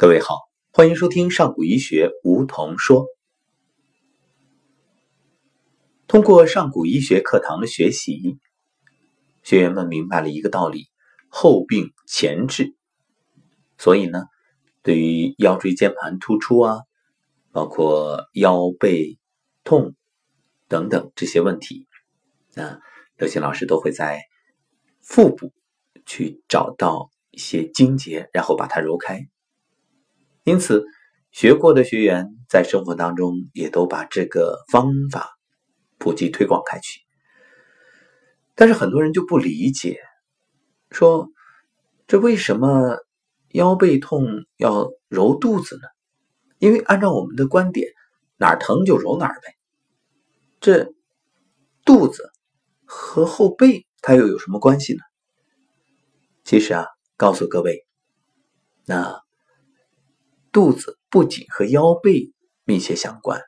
各位好，欢迎收听上古医学梧桐说。通过上古医学课堂的学习，学员们明白了一个道理：后病前治。所以呢，对于腰椎间盘突出啊，包括腰背痛等等这些问题，那刘星老师都会在腹部去找到一些筋结，然后把它揉开。因此，学过的学员在生活当中也都把这个方法普及推广开去。但是很多人就不理解，说这为什么腰背痛要揉肚子呢？因为按照我们的观点，哪儿疼就揉哪儿呗。这肚子和后背它又有什么关系呢？其实啊，告诉各位，那。肚子不仅和腰背密切相关，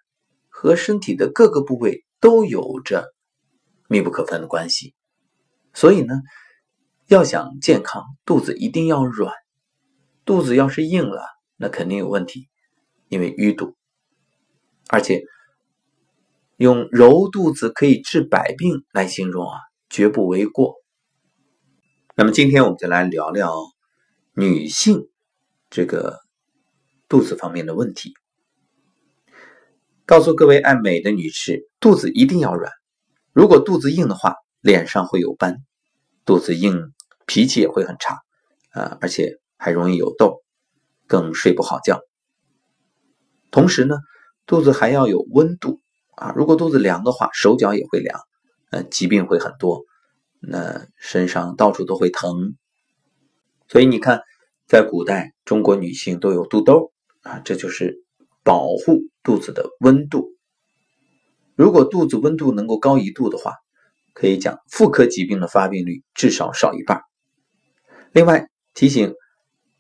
和身体的各个部位都有着密不可分的关系。所以呢，要想健康，肚子一定要软。肚子要是硬了，那肯定有问题，因为淤堵。而且用揉肚子可以治百病来形容啊，绝不为过。那么今天我们就来聊聊女性这个。肚子方面的问题，告诉各位爱美的女士，肚子一定要软。如果肚子硬的话，脸上会有斑；肚子硬，脾气也会很差，啊，而且还容易有痘，更睡不好觉。同时呢，肚子还要有温度啊。如果肚子凉的话，手脚也会凉，呃，疾病会很多，那身上到处都会疼。所以你看，在古代，中国女性都有肚兜。啊，这就是保护肚子的温度。如果肚子温度能够高一度的话，可以讲妇科疾病的发病率至少少一半。另外提醒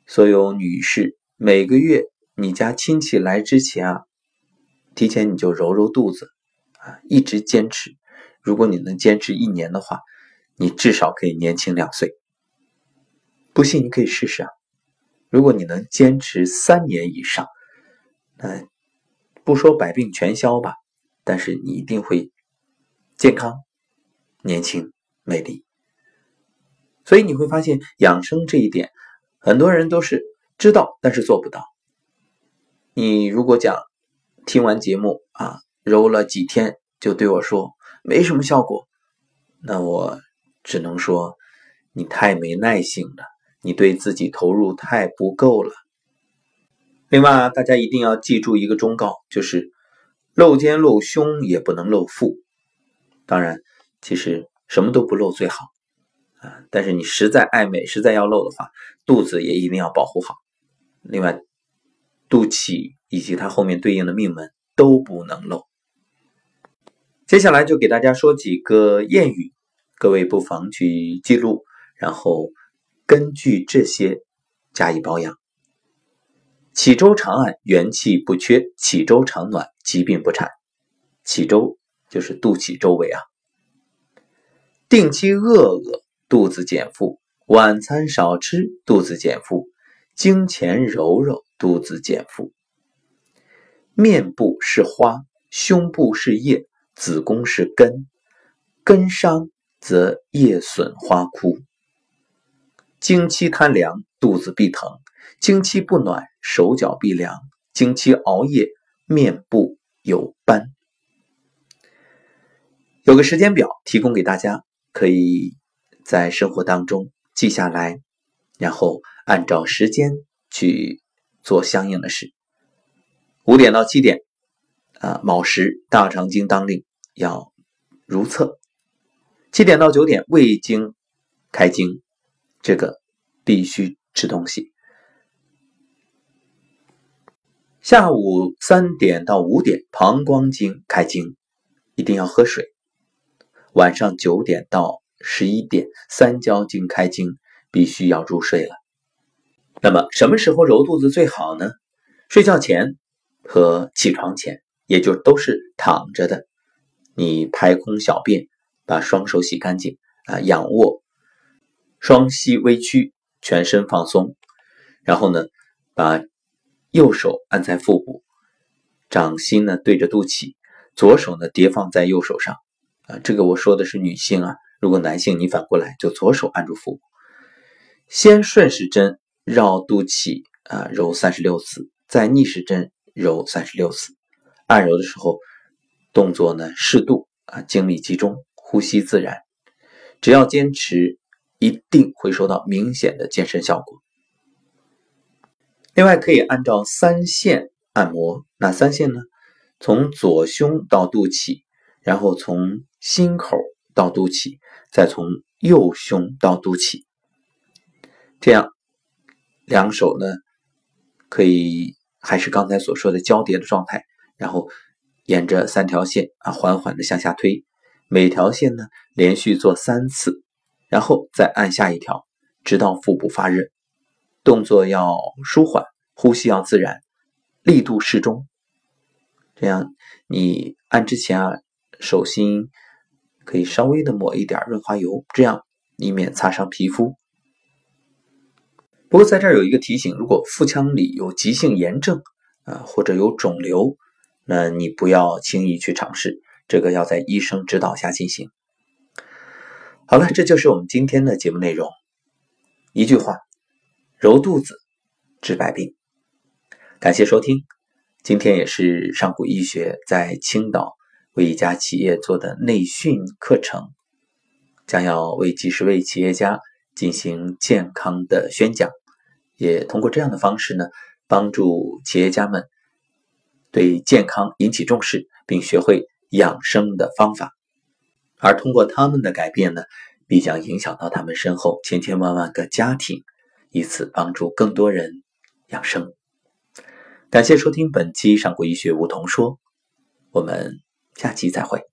所有女士，每个月你家亲戚来之前啊，提前你就揉揉肚子啊，一直坚持。如果你能坚持一年的话，你至少可以年轻两岁。不信你可以试试啊。如果你能坚持三年以上，那不说百病全消吧，但是你一定会健康、年轻、美丽。所以你会发现养生这一点，很多人都是知道，但是做不到。你如果讲听完节目啊，揉了几天就对我说没什么效果，那我只能说你太没耐性了。你对自己投入太不够了。另外，大家一定要记住一个忠告，就是露肩露胸也不能露腹。当然，其实什么都不露最好啊。但是你实在爱美，实在要露的话，肚子也一定要保护好。另外，肚脐以及它后面对应的命门都不能露。接下来就给大家说几个谚语，各位不妨去记录，然后。根据这些加以保养。启周长按，元气不缺；启周长暖，疾病不产。启周就是肚脐周围啊。定期饿饿，肚子减负；晚餐少吃，肚子减负；经前揉揉，肚子减负。面部是花，胸部是叶，子宫是根，根伤则叶损花枯。经期贪凉，肚子必疼；经期不暖，手脚必凉；经期熬夜，面部有斑。有个时间表提供给大家，可以在生活当中记下来，然后按照时间去做相应的事。五点到七点，啊，卯时大肠经当令要如厕；七点到九点胃经开经。这个必须吃东西。下午三点到五点，膀胱经开经，一定要喝水。晚上九点到十一点，三焦经开经，必须要入睡了。那么什么时候揉肚子最好呢？睡觉前和起床前，也就都是躺着的。你排空小便，把双手洗干净啊，仰卧。双膝微屈，全身放松，然后呢，把右手按在腹部，掌心呢对着肚脐，左手呢叠放在右手上。啊，这个我说的是女性啊，如果男性你反过来就左手按住腹部，先顺时针绕肚脐啊揉三十六次，再逆时针揉三十六次。按揉的时候，动作呢适度啊，精力集中，呼吸自然。只要坚持，一定会收到明显的健身效果。另外，可以按照三线按摩，哪三线呢？从左胸到肚脐，然后从心口到肚脐，再从右胸到肚脐。这样，两手呢可以还是刚才所说的交叠的状态，然后沿着三条线啊缓缓的向下推。每条线呢，连续做三次，然后再按下一条，直到腹部发热。动作要舒缓，呼吸要自然，力度适中。这样你按之前啊，手心可以稍微的抹一点润滑油，这样以免擦伤皮肤。不过在这儿有一个提醒：如果腹腔里有急性炎症啊，或者有肿瘤，那你不要轻易去尝试。这个要在医生指导下进行。好了，这就是我们今天的节目内容。一句话，揉肚子治百病。感谢收听，今天也是上古医学在青岛为一家企业做的内训课程，将要为几十位企业家进行健康的宣讲，也通过这样的方式呢，帮助企业家们对健康引起重视，并学会。养生的方法，而通过他们的改变呢，必将影响到他们身后千千万万个家庭，以此帮助更多人养生。感谢收听本期《上古医学梧桐说》，我们下期再会。